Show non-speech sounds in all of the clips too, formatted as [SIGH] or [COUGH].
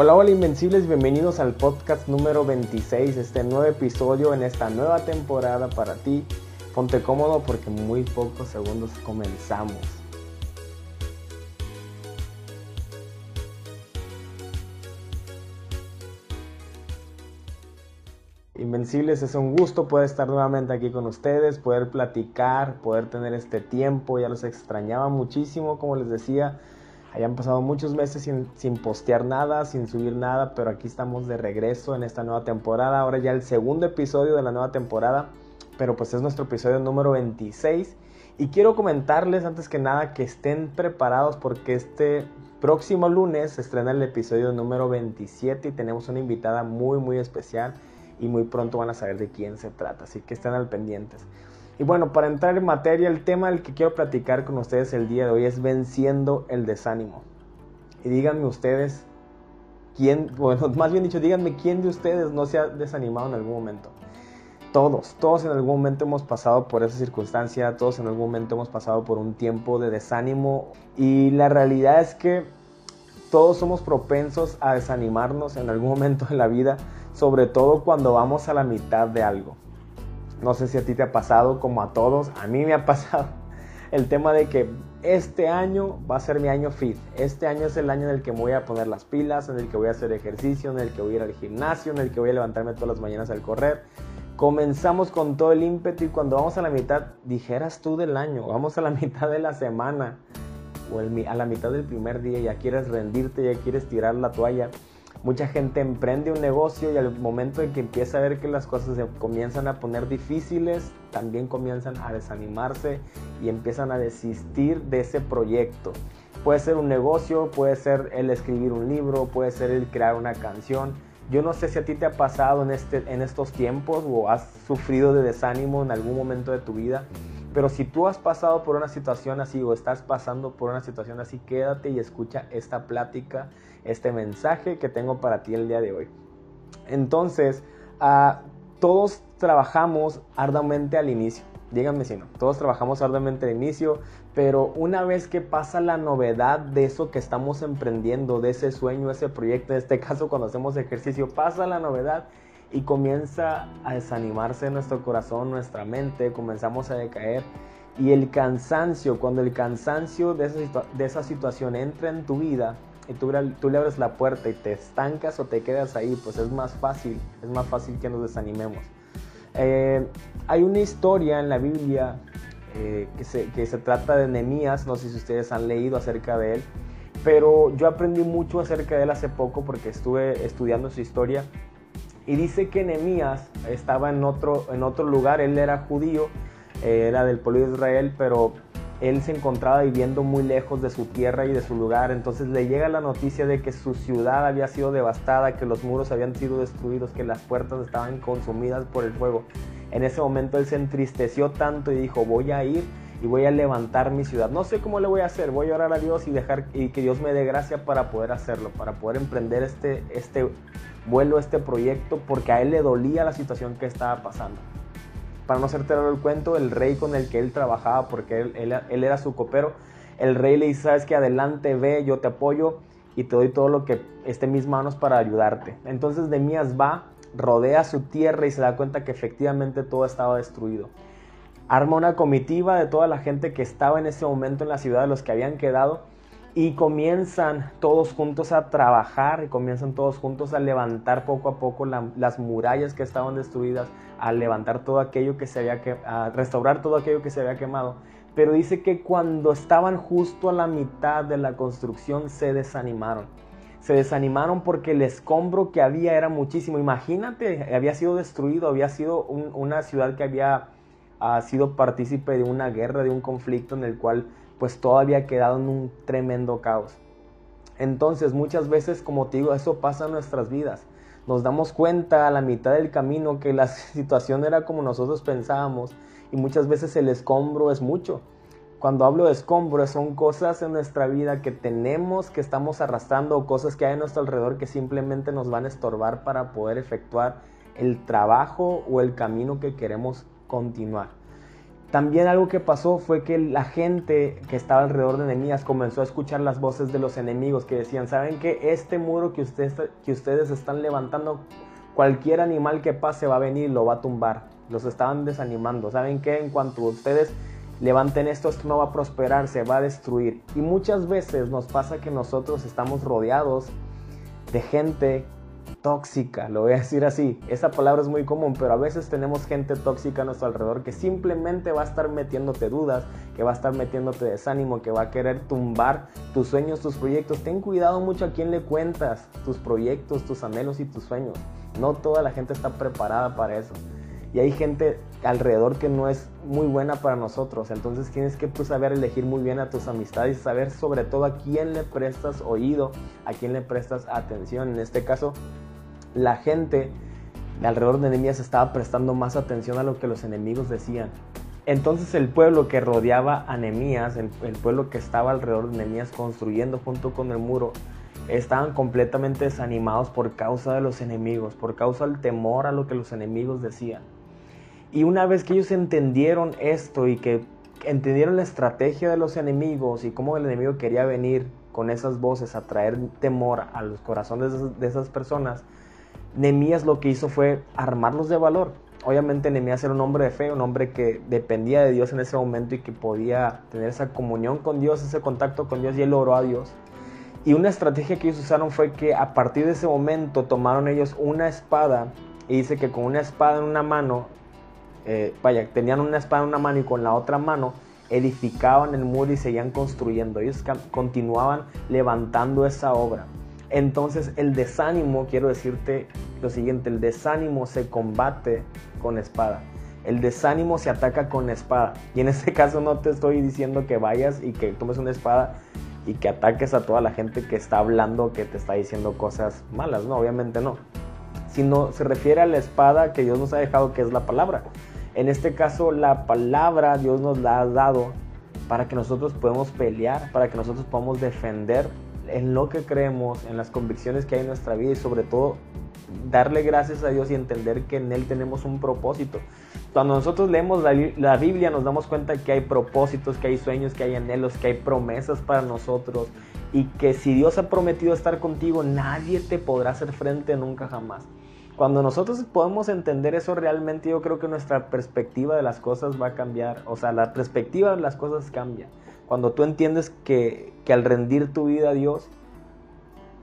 Hola, hola Invencibles, bienvenidos al podcast número 26, este nuevo episodio en esta nueva temporada para ti. Ponte cómodo porque en muy pocos segundos comenzamos. Invencibles, es un gusto poder estar nuevamente aquí con ustedes, poder platicar, poder tener este tiempo, ya los extrañaba muchísimo, como les decía, Hayan pasado muchos meses sin, postear nada, sin subir nada, pero aquí estamos de regreso en esta nueva temporada. Ahora ya el segundo episodio de la nueva temporada, pero pues es nuestro episodio número 26. Y quiero comentarles antes que nada que estén preparados porque este próximo lunes se estrena el episodio número 27 y tenemos una invitada muy muy especial y muy pronto van a saber de quién se trata, así que estén al pendientes. Y bueno, para entrar en materia, el tema del que quiero platicar con ustedes el día de hoy es venciendo el desánimo. Y díganme ustedes, quién, [LAUGHS] bueno, más bien dicho, díganme quién de ustedes no se ha desanimado en algún momento. Todos, todos en algún momento hemos pasado por esa circunstancia, todos en algún momento hemos pasado por un tiempo de desánimo y la realidad es que todos somos propensos a desanimarnos en algún momento de la vida, sobre todo cuando vamos a la mitad de algo. No sé si a ti te ha pasado como a todos, a mí me ha [LAUGHS] pasado el tema de que este año va a ser mi año fit. Este año es el año en el que me voy a poner las pilas, en el que voy a hacer ejercicio, en el que voy a ir al gimnasio, en el que voy a levantarme todas las mañanas al correr. Comenzamos con todo el ímpetu y cuando vamos a la mitad, dijeras tú del año, vamos a la [LAUGHS] mitad de la semana o a la mitad del primer día, ya quieres rendirte, ya quieres tirar la toalla Mucha gente emprende un negocio y al momento en que empieza a ver que las cosas se comienzan a poner difíciles, también comienzan a desanimarse y empiezan a desistir de ese proyecto. Puede ser un negocio, puede ser el escribir un libro, puede ser el crear una canción. Yo no sé si a ti te ha pasado en, este, en estos tiempos o has sufrido de desánimo en algún momento de tu vida. Pero si tú has pasado por una situación así o estás pasando por una situación así, quédate y escucha esta plática, este mensaje que tengo para ti el día de hoy. Entonces, ah, todos trabajamos arduamente al inicio. Díganme si no, todos trabajamos arduamente al inicio, pero una vez que pasa la novedad de eso que estamos emprendiendo, de ese sueño, ese proyecto, en este [LAUGHS] caso cuando hacemos ejercicio, pasa la novedad y comienza a desanimarse nuestro corazón, nuestra mente, comenzamos a decaer. Y el cansancio, cuando el cansancio de esa, de esa situación entra en tu vida y tú, le abres la puerta y te estancas o te quedas ahí, pues es más fácil, es más fácil que nos desanimemos. Eh, hay una historia en la Biblia eh, que, se, que se trata de Nehemías, no sé si ustedes han leído acerca de él, pero yo aprendí mucho acerca de él hace poco porque estuve estudiando su historia y dice que Nehemías estaba en otro, en otro lugar, él era judío, eh, era del pueblo de Israel, pero él se encontraba viviendo muy lejos de su tierra y de su lugar, entonces le llega la noticia de que su ciudad había sido devastada, que los muros habían sido destruidos, que las puertas estaban consumidas por el fuego. En ese momento él se entristeció tanto y dijo, voy a ir y voy a levantar mi ciudad. No sé cómo le voy a hacer, voy a orar a Dios y dejar y que Dios me dé gracia para poder hacerlo, para poder emprender este, este vuelo, este proyecto, porque a él le dolía la situación que estaba pasando. Para no hacerte el cuento, el rey con el que él trabajaba, porque él, era su copero, el rey le dice, sabes que adelante, ve, yo te apoyo y te doy todo lo que esté en mis manos para ayudarte. Entonces Demías va, rodea su tierra y se da cuenta que efectivamente todo estaba destruido arma una comitiva de toda la gente que estaba en ese momento en la ciudad, de los que habían quedado, y comienzan todos juntos a trabajar y comienzan todos juntos a levantar poco a poco las murallas que estaban destruidas, a levantar todo aquello que se había que, a restaurar todo aquello que se había quemado. Pero dice que cuando estaban justo a la mitad de la construcción se desanimaron. Se desanimaron porque el escombro que había era muchísimo. Imagínate, había sido destruido, había sido una ciudad que había ha sido partícipe de una guerra, de un conflicto en el cual pues todo había quedado en un tremendo caos. Entonces muchas veces, como te digo, eso pasa en nuestras vidas. Nos damos cuenta a la mitad del camino que la [LAUGHS] situación era como nosotros pensábamos y muchas veces el escombro es mucho. Cuando hablo de escombro son cosas en nuestra vida que tenemos, que estamos arrastrando, cosas que hay a nuestro alrededor que simplemente nos van a estorbar para poder efectuar el trabajo o el camino que queremos continuar. También algo que pasó fue que la gente que estaba alrededor de Nehemías comenzó a escuchar las voces de los enemigos que decían, ¿saben que Este muro que que ustedes están levantando, cualquier animal que pase va a venir y lo va a tumbar. Los estaban desanimando. ¿Saben qué? En cuanto ustedes levanten esto, esto no va a prosperar, se va a destruir. Y muchas veces nos pasa que nosotros estamos rodeados de gente tóxica, lo voy a decir así. Esa palabra es muy común, pero a veces tenemos gente tóxica a nuestro alrededor que simplemente va a estar metiéndote dudas, que va a estar metiéndote desánimo, que va a querer tumbar tus sueños, tus proyectos. Ten cuidado mucho a quién le cuentas tus proyectos, tus anhelos y tus sueños. No toda la gente está preparada para eso. Y hay gente alrededor que no es muy buena para nosotros. Entonces tienes que pues, saber elegir muy bien a tus amistades y saber sobre todo a quién le prestas oído, a quién le prestas atención. En este caso, la gente alrededor de Nehemías estaba prestando más atención a lo que los enemigos decían. Entonces el pueblo que rodeaba a Nehemías, el, pueblo que estaba alrededor de Nehemías construyendo junto con el muro, estaban completamente desanimados por causa de los enemigos, por causa del temor a lo que los enemigos decían. Y una vez que ellos entendieron esto y que entendieron la estrategia de los enemigos y cómo el enemigo quería venir con esas voces a traer temor a los corazones de esas personas, Nemías lo que hizo fue armarlos de valor. Obviamente Nemías era un hombre de fe, un hombre que dependía de Dios en ese momento y que podía tener esa comunión con Dios, ese contacto con Dios y él oró a Dios. Y una estrategia que ellos usaron fue que a partir de ese momento tomaron ellos una espada y dice que con una espada en una mano, eh, vaya, tenían una espada en una mano y con la otra mano edificaban el muro y seguían construyendo. Ellos continuaban levantando esa obra. Entonces el desánimo, quiero decirte lo siguiente, el desánimo se combate con espada. El desánimo se ataca con espada. Y en este [LAUGHS] caso no te estoy diciendo que vayas y que tomes una espada y que ataques a toda la gente que está hablando, que te está diciendo cosas malas. No, obviamente no. Sino se refiere a la espada que Dios nos ha dejado, que es la palabra. En este caso, la palabra Dios nos la ha dado para que nosotros podamos pelear, para que nosotros podamos defender en lo que creemos, en las convicciones que hay en nuestra vida y sobre todo darle gracias a Dios y entender que en Él tenemos un propósito. Cuando nosotros leemos la, Biblia nos damos cuenta que hay propósitos, que hay sueños, que hay anhelos, que hay promesas para nosotros y que si Dios ha prometido estar contigo, nadie te podrá hacer frente nunca jamás. Cuando nosotros podemos entender eso realmente, yo creo que nuestra perspectiva de las cosas va a cambiar. O sea, la perspectiva de las cosas cambia. Cuando tú entiendes que, al rendir tu vida a Dios,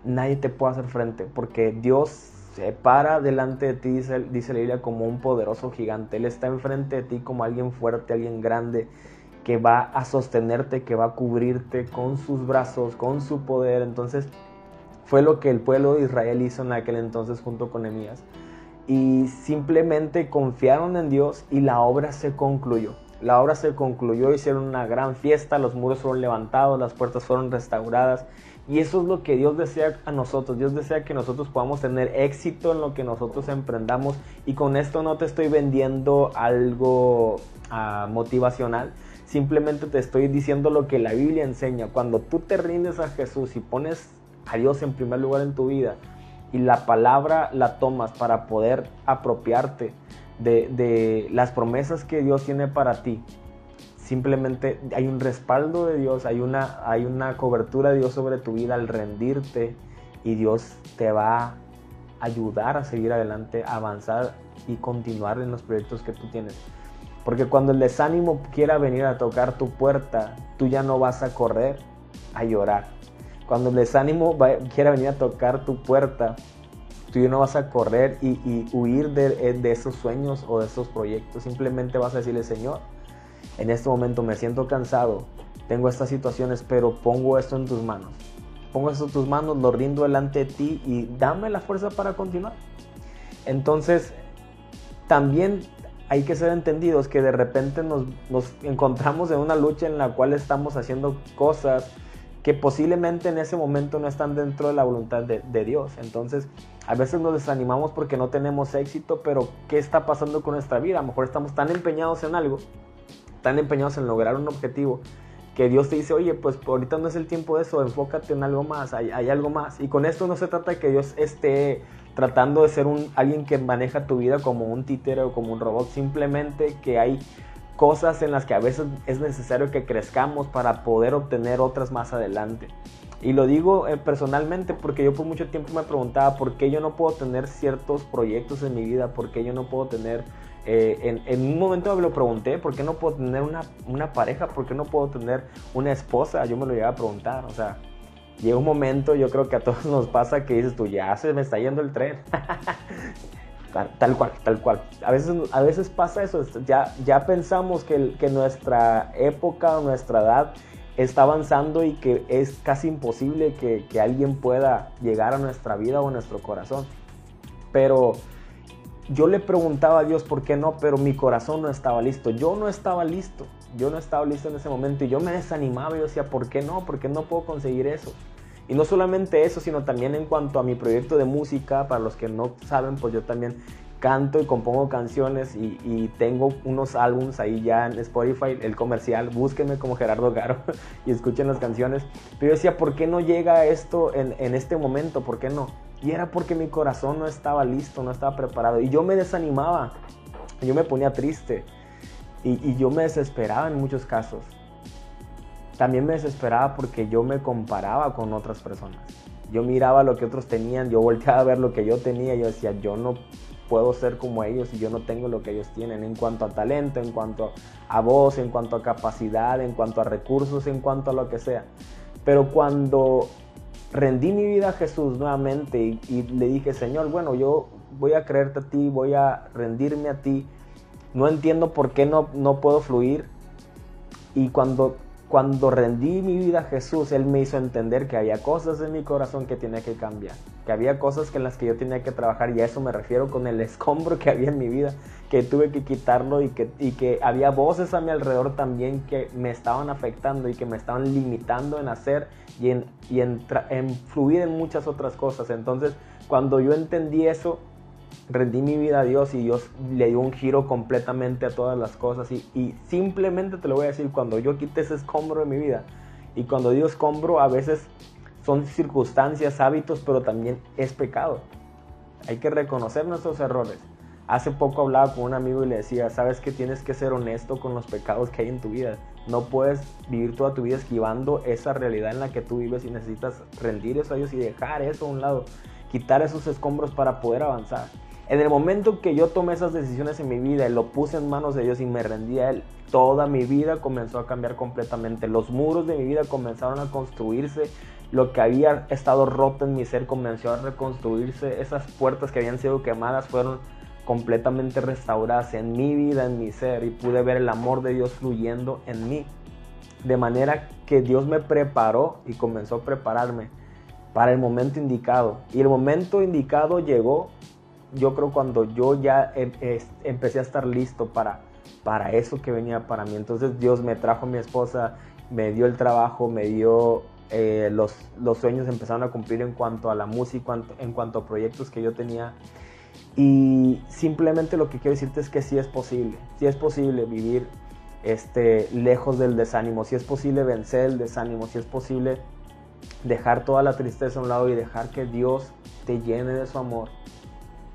nadie te puede hacer frente, porque Dios se para delante de ti, dice, dice la Biblia, como un poderoso gigante. Él está enfrente de ti como alguien fuerte, alguien grande, que va a sostenerte, que va a cubrirte con sus brazos, con su poder. Entonces, fue lo que el pueblo de Israel hizo en aquel entonces junto con Emías. Y simplemente confiaron en Dios y la obra se concluyó. La obra se concluyó, hicieron una gran fiesta, los muros fueron levantados, las puertas fueron restauradas. Y eso es lo que Dios desea a nosotros. Dios desea que nosotros podamos tener éxito en lo que nosotros emprendamos. Y con esto no te estoy vendiendo algo ah, motivacional. Simplemente te estoy diciendo lo que la Biblia enseña. Cuando tú te rindes a Jesús y pones a Dios en primer lugar en tu vida y la palabra la tomas para poder apropiarte de, las promesas que Dios tiene para ti. Simplemente hay un respaldo de Dios, hay una, hay una cobertura de Dios sobre tu vida al rendirte y Dios te va a ayudar a seguir adelante, a avanzar y continuar en los proyectos que tú tienes. Porque cuando el desánimo quiera venir a tocar tu puerta, tú ya no vas a correr a llorar. Cuando el desánimo quiera venir a tocar tu puerta, tú no vas a correr y, huir de, de, esos sueños o de esos proyectos. Simplemente vas a decirle, Señor, en este momento me siento cansado, tengo estas situaciones, pero pongo esto en tus manos. Pongo esto en tus manos, lo rindo delante de ti y dame la fuerza para continuar. Entonces, también hay que ser entendidos que de repente nos encontramos en una lucha en la cual estamos haciendo cosas que posiblemente en ese momento no están dentro de la voluntad de, Dios. Entonces, a veces nos desanimamos porque no tenemos éxito, pero ¿qué está pasando con nuestra vida? A lo mejor estamos tan empeñados en algo, tan empeñados en lograr un objetivo, que Dios te dice, oye, pues ahorita no es el tiempo de eso, enfócate en algo más, hay, algo más. Y con esto no se trata de que Dios esté tratando de ser un, alguien que maneja tu vida como un títere o como un robot, simplemente que hay cosas en las que a veces es necesario que crezcamos para poder obtener otras más adelante. Y lo digo eh, personalmente porque yo por mucho tiempo me preguntaba por qué yo no puedo tener ciertos proyectos en mi vida, por qué yo no puedo tener, eh, en, un momento me lo pregunté, por qué no puedo tener una, una, pareja, por qué no puedo tener una esposa, yo me lo llegué a preguntar, o sea, llega un momento, yo creo que a todos nos pasa que dices tú, ya se me está yendo el tren. [LAUGHS] tal, cual, tal cual. A veces, a veces pasa eso, ya, ya pensamos que, que nuestra época, nuestra edad está avanzando y que es casi imposible que, que, alguien pueda llegar a nuestra vida o a nuestro corazón. Pero yo le preguntaba a Dios por qué no, pero mi corazón no estaba listo. Yo no estaba listo. Yo no estaba listo en ese momento y yo me desanimaba. Yo decía, ¿por qué no? ¿Por qué no puedo conseguir eso? Y no solamente eso, sino también en cuanto a mi proyecto de música, para los que no saben, pues yo también canto y compongo canciones y, tengo unos álbums ahí ya en Spotify, el comercial, búsquenme como Gerardo Garo [LAUGHS] y escuchen las canciones. Pero yo decía, ¿por qué no llega esto en, en este momento? ¿Por qué no? Y era porque mi corazón no estaba listo, no estaba preparado. Y yo me desanimaba, yo me ponía triste y, y yo me desesperaba en muchos casos. También me desesperaba porque yo me comparaba con otras personas. Yo miraba lo que otros tenían, yo volteaba a ver lo que yo tenía yo decía, yo no puedo ser como ellos y yo no tengo lo que ellos tienen en cuanto a talento, en cuanto a voz, en cuanto a capacidad, en cuanto a recursos, en cuanto a lo que sea. Pero cuando rendí mi vida a Jesús nuevamente y, le dije, Señor, bueno, yo voy a creerte a ti, voy a rendirme a ti, no entiendo por qué no, no puedo fluir. Y cuando cuando rendí mi vida a Jesús, Él me hizo entender que había cosas en mi corazón que tenía que cambiar, que había cosas en las que yo tenía que trabajar y a eso me refiero con el escombro que había en mi vida, que tuve que quitarlo y que, y que había voces a mi alrededor también que me estaban afectando y que me estaban limitando en hacer y en, y en, en fluir en muchas otras cosas. Entonces, cuando yo entendí eso, rendí mi vida a Dios y Dios le dio un giro completamente a todas las cosas. Y, simplemente te lo voy a decir, cuando yo quité ese escombro de mi vida, y cuando digo escombro, a veces son circunstancias, hábitos, pero también es pecado. Hay que reconocer nuestros errores. Hace poco hablaba con un amigo y le decía, sabes que tienes que ser honesto con los pecados que hay en tu vida. No puedes vivir toda tu vida esquivando esa realidad en la que tú vives y necesitas rendir eso a Dios y dejar eso a un lado, quitar esos escombros para poder avanzar. En el momento que yo tomé esas decisiones en mi vida y lo puse en manos de Dios y me rendí a Él, toda mi vida comenzó a cambiar completamente. Los muros de mi vida comenzaron a construirse. Lo que había estado roto en mi ser comenzó a reconstruirse. Esas puertas que habían sido quemadas fueron completamente restauradas en mi vida, en mi ser. Y pude ver el amor de Dios fluyendo en mí. De manera que Dios me preparó y comenzó a prepararme para el momento indicado. Y el momento indicado llegó yo creo cuando yo ya em, empecé a estar listo para, para eso que venía para mí. Entonces Dios me trajo a mi esposa, me dio el trabajo, me dio eh, los, los sueños empezaron a cumplir en cuanto a la música, en cuanto a proyectos que yo tenía. Y simplemente lo que quiero decirte es que sí es posible, sí es posible vivir este, lejos del desánimo, sí es posible vencer el desánimo, sí es posible dejar toda la tristeza a un lado y dejar que Dios te llene de su amor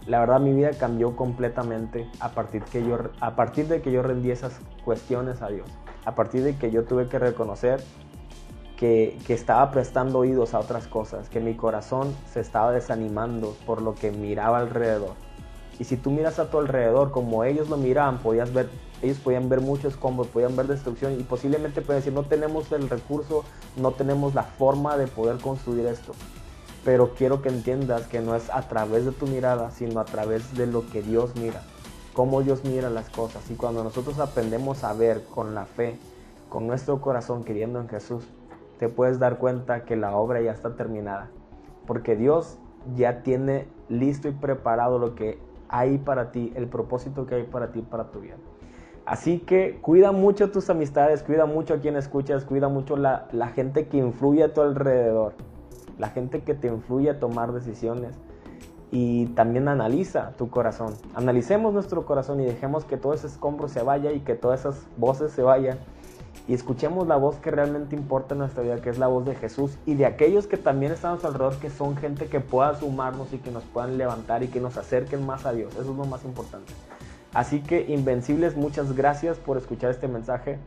la verdad mi vida cambió completamente a partir, que yo, a partir de que yo rendí esas cuestiones a Dios. A partir de que yo tuve que reconocer que, que, estaba prestando oídos a otras cosas, que mi corazón se estaba desanimando por lo que miraba alrededor. Y si tú miras a tu alrededor como ellos lo miraban, podías ver, ellos podían ver muchos combos, podían ver destrucción y posiblemente pueden decir, no tenemos el recurso, no tenemos la forma de poder construir esto pero quiero que entiendas que no es a través de tu mirada, sino a través de lo que Dios mira, cómo Dios mira las cosas. Y cuando nosotros aprendemos a ver con la fe, con nuestro corazón queriendo en Jesús, te puedes dar cuenta que la obra ya está terminada, porque Dios ya tiene listo y preparado lo que hay para ti, el propósito que hay para ti, para tu vida. Así que cuida mucho tus amistades, cuida mucho a quien escuchas, cuida mucho la, la gente que influye a tu alrededor la gente que te influye a tomar decisiones y también analiza tu corazón. Analicemos nuestro corazón y dejemos que todo ese escombro se vaya y que todas esas voces se vayan y escuchemos la voz que realmente importa en nuestra vida, que es la voz de Jesús y de aquellos que también estamos alrededor, que son gente que pueda sumarnos y que nos puedan levantar y que nos acerquen más a Dios. Eso es lo más importante. Así que Invencibles, muchas gracias por escuchar este mensaje.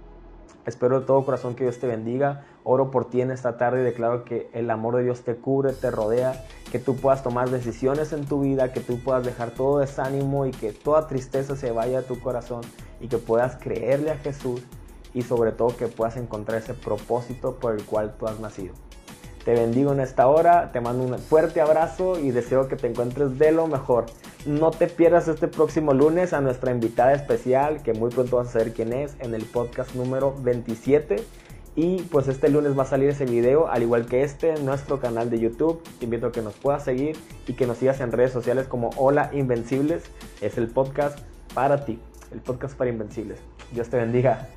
Espero de todo corazón que Dios te bendiga. Oro por ti en esta tarde y declaro que el amor de Dios te cubre, te rodea, que tú puedas tomar decisiones en tu vida, que tú puedas dejar todo desánimo y que toda tristeza se vaya de tu corazón y que puedas creerle a Jesús y sobre todo que puedas encontrar ese propósito por el cual tú has nacido. Te bendigo en esta hora, te mando un fuerte abrazo y deseo que te encuentres de lo mejor. No te pierdas este próximo lunes a nuestra invitada especial, que muy pronto vas a saber quién es, en el podcast número 27. Y pues este lunes va a salir ese video, al igual que este, en nuestro canal de YouTube. Te invito a que nos puedas seguir y que nos sigas en redes sociales como Hola Invencibles. Es el podcast para ti, el podcast para Invencibles. Dios te bendiga.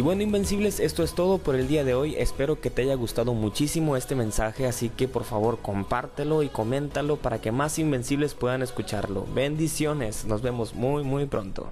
Y bueno, Invencibles, esto es todo por el día de hoy. Espero que te haya gustado muchísimo este mensaje, así que por favor compártelo y coméntalo para que más Invencibles puedan escucharlo. Bendiciones, nos vemos muy muy pronto.